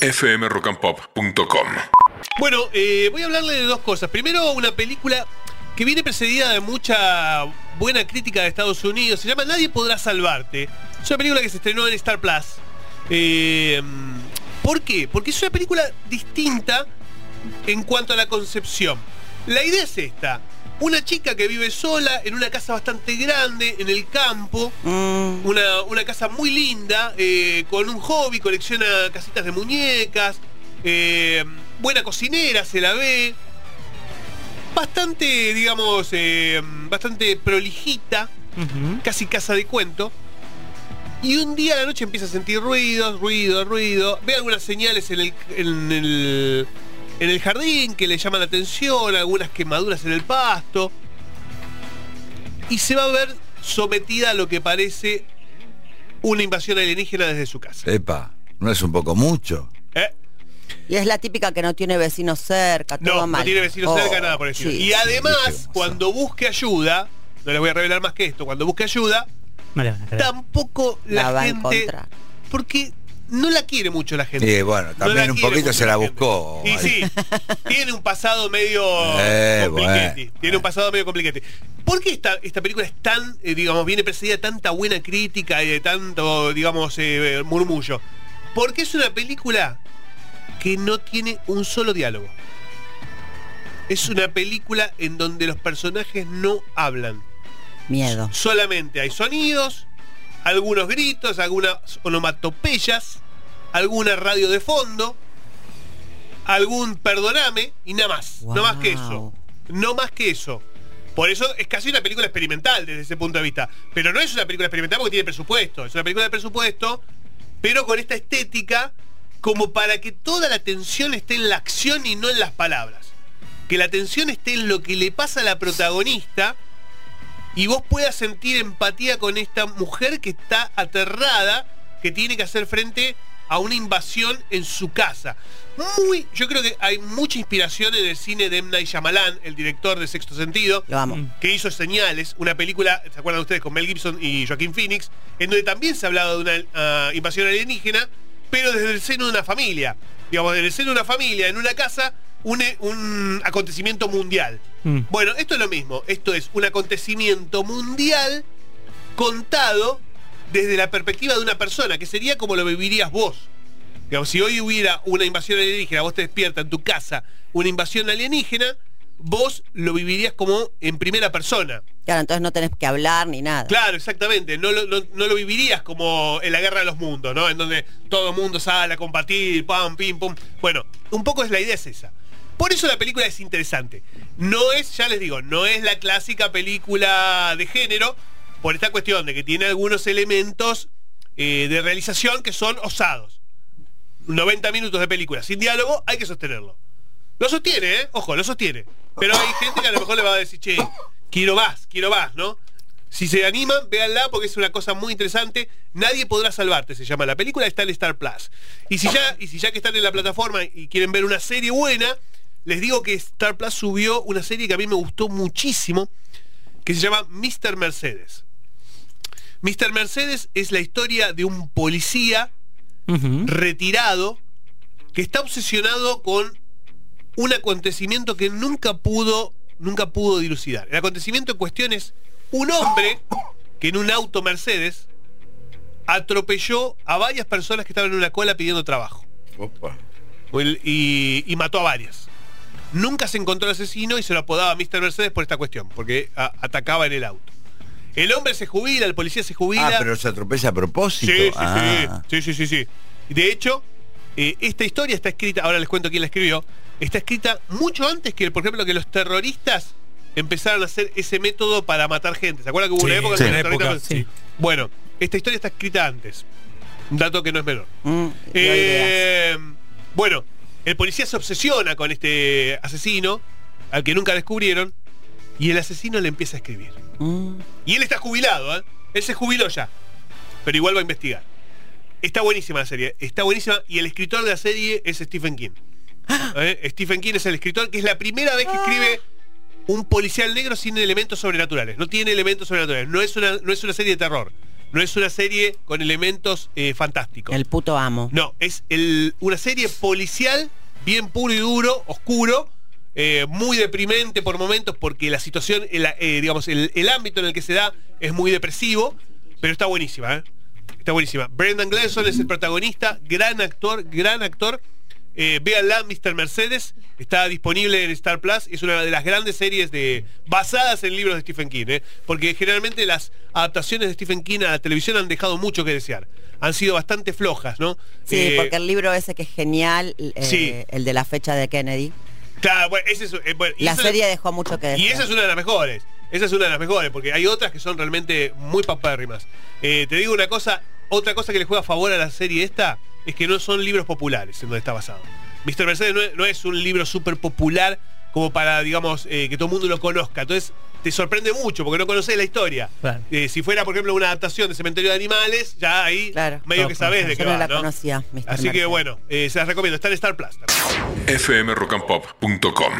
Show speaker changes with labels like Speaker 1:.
Speaker 1: fmrockandpop.com.
Speaker 2: Bueno, eh, voy a hablarle de dos cosas. Primero, una película que viene precedida de mucha buena crítica de Estados Unidos. Se llama Nadie podrá salvarte. Es una película que se estrenó en Star Plus. Eh, ¿Por qué? Porque es una película distinta en cuanto a la concepción. La idea es esta. Una chica que vive sola en una casa bastante grande, en el campo,
Speaker 3: Mm,
Speaker 2: una, una casa muy linda, eh, con un hobby, colecciona casitas de muñecas, eh, buena cocinera, se la ve, bastante, digamos, eh, bastante prolijita, casi casa de cuento. Y un día a la noche empieza a sentir ruidos, ruido, ruido. Ve algunas señales en el, en el, en el jardín que le llaman la atención, algunas quemaduras en el pasto. Y se va a ver sometida a lo que parece una invasión alienígena desde su casa.
Speaker 4: Epa, ¿no es un poco mucho?
Speaker 2: ¿Eh?
Speaker 3: Y es la típica que no tiene vecinos cerca, todo
Speaker 2: No,
Speaker 3: mal.
Speaker 2: no tiene vecinos
Speaker 3: Oh,
Speaker 2: cerca, nada por el estilo.
Speaker 3: sí.
Speaker 2: Y además,
Speaker 4: Sí,
Speaker 2: cuando busque ayuda, no les voy a revelar más que esto, cuando busque ayuda,
Speaker 5: No le van a creer.
Speaker 2: tampoco la,
Speaker 3: La va a
Speaker 2: gente.
Speaker 3: encontrar.
Speaker 2: Porque no la quiere mucho la gente.
Speaker 4: Y bueno,
Speaker 2: No
Speaker 4: también un poquito se la buscó.
Speaker 2: Y sí, tiene un pasado medio
Speaker 4: Eh, bueno.
Speaker 2: Tiene un pasado medio compliquete. ¿Por qué esta, esta película es tan, eh, digamos, viene precedida de tanta buena crítica y de tanto, digamos, eh, murmullo? Porque es una película que no tiene un solo diálogo. Es una película en donde los personajes no hablan.
Speaker 3: Miedo.
Speaker 2: Solamente hay sonidos, algunos gritos, algunas onomatopeyas, alguna radio de fondo, algún perdoname y nada más. No más que eso. No más que eso. Por eso es casi una película experimental desde ese punto de vista. Pero no es una película experimental porque tiene presupuesto. Es una película de presupuesto, pero con esta estética como para que toda la atención esté en la acción y no en las palabras. Que la atención esté en lo que le pasa a la protagonista y vos puedas sentir empatía con esta mujer que está aterrada, que tiene que hacer frente a una invasión en su casa. Muy, yo creo que hay mucha inspiración en el cine de M. Night Shyamalan, el director de Sexto Sentido,
Speaker 3: Lo amo.
Speaker 5: Mm.
Speaker 2: que hizo Señales, una película, ¿se acuerdan ustedes? Con Mel Gibson y Joaquín Phoenix, en donde también se hablaba de una ah, invasión alienígena, pero desde el seno de una familia. Digamos, desde el seno de una familia, en una casa, un, un acontecimiento mundial.
Speaker 5: Mm.
Speaker 2: Bueno, esto es lo mismo. Esto es un acontecimiento mundial contado desde la perspectiva de una persona, que sería como lo vivirías vos. Digamos, si hoy hubiera una invasión alienígena, vos te despiertas en tu casa, una invasión alienígena, vos lo vivirías como en primera persona.
Speaker 3: Claro, entonces no tenés que hablar ni nada.
Speaker 2: Claro, exactamente. No lo, no- no lo vivirías como en la guerra de los mundos, ¿no? En donde todo el mundo sale a compartir, pam, pim, pum. Bueno, un poco es la idea es esa. Por eso la película es interesante. No es, ya les digo, no es la clásica película de género, por esta cuestión de que tiene algunos elementos eh, de realización que son osados. 90 minutos de película sin diálogo, hay que sostenerlo. Lo sostiene, ¿eh? Ojo, lo sostiene. Pero hay gente que a lo mejor le va a decir, che, quiero más, quiero más, ¿no? Si se animan, véanla porque es una cosa muy interesante. Nadie podrá salvarte, se llama la película, está en Star Plus. Y si ya, y si ya que están en la plataforma y quieren ver una serie buena, les digo que Star Plus subió una serie que a mí me gustó muchísimo, que se llama Mr. Mercedes. Mr. Mercedes es la historia de un policía retirado que está obsesionado con un acontecimiento que nunca pudo nunca pudo dilucidar. El acontecimiento en cuestión es un hombre que en un auto Mercedes atropelló a varias personas que estaban en una cola pidiendo trabajo
Speaker 4: Opa.
Speaker 2: Y mató a varias. Nunca se encontró el asesino y se lo apodaba Mr. Mercedes por esta cuestión, porque a- atacaba en el auto. El hombre se jubila, el policía se jubila.
Speaker 4: Ah, pero se atropella a propósito.
Speaker 2: Sí, sí,
Speaker 4: Ah.
Speaker 2: sí, sí, sí, sí, sí. De hecho, eh, esta historia está escrita, ahora les cuento quién la escribió, está escrita mucho antes que, por ejemplo, que los terroristas empezaron a hacer ese método para matar gente. ¿Se acuerdan que hubo una época
Speaker 4: sí.
Speaker 2: en que los terroristas-
Speaker 5: sí.
Speaker 2: Bueno, esta historia está escrita antes. Un dato que no es menor.
Speaker 3: Mm.
Speaker 2: Eh, bueno, el policía se obsesiona con este asesino, al que nunca descubrieron, y el asesino le empieza a escribir.
Speaker 3: Mm.
Speaker 2: Y él está jubilado, ¿eh? Él se jubiló ya. Pero igual va a investigar. Está buenísima la serie. Está buenísima. Y el escritor de la serie es Stephen King. ¿Eh? Stephen King es el escritor que es la primera vez que escribe un policial negro sin elementos sobrenaturales. No tiene elementos sobrenaturales. No es una, no es una serie de terror. No es una serie con elementos eh, fantásticos.
Speaker 3: El puto amo.
Speaker 2: No, es el- una serie policial, bien puro y duro, oscuro, eh, muy deprimente por momentos, porque la situación, el, eh, digamos, el, el ámbito en el que se da es muy depresivo, pero está buenísima, ¿eh? Está buenísima. Brendan Gleeson es el protagonista, gran actor, gran actor. Eh, véanla, Mr. Mercedes, está disponible en Star Plus, es una de las grandes series de basadas en libros de Stephen King, ¿eh? porque generalmente las adaptaciones de Stephen King a la televisión han dejado mucho que desear, han sido bastante flojas, ¿no?
Speaker 3: Sí,
Speaker 2: Eh,
Speaker 3: porque el libro ese que es genial, eh,
Speaker 2: Sí.
Speaker 3: el de la fecha de Kennedy,
Speaker 2: Claro, bueno, ese es, bueno, y
Speaker 3: la serie dejó mucho que
Speaker 2: Y
Speaker 3: desear.
Speaker 2: esa es una de las mejores. Esa es una de las mejores, porque hay otras que son realmente muy papérrimas. Te digo una cosa, otra cosa que le juega a favor a la serie esta es que no son libros populares en donde está basado. Mr. Mercedes no es, no es un libro súper popular como para, digamos, eh, que todo el mundo lo conozca. Entonces, te sorprende mucho porque no conoces la historia.
Speaker 1: Claro.
Speaker 2: Eh, si fuera, por ejemplo, una adaptación de Cementerio de Animales, ya ahí
Speaker 3: Claro.
Speaker 2: medio que sabés de
Speaker 3: Yo
Speaker 2: qué
Speaker 3: no
Speaker 2: va,
Speaker 3: la
Speaker 2: ¿no?
Speaker 3: conocía, Mr.
Speaker 2: Así que bueno, eh, se las recomiendo. Está en Star Plus.
Speaker 5: fmrockandpop.com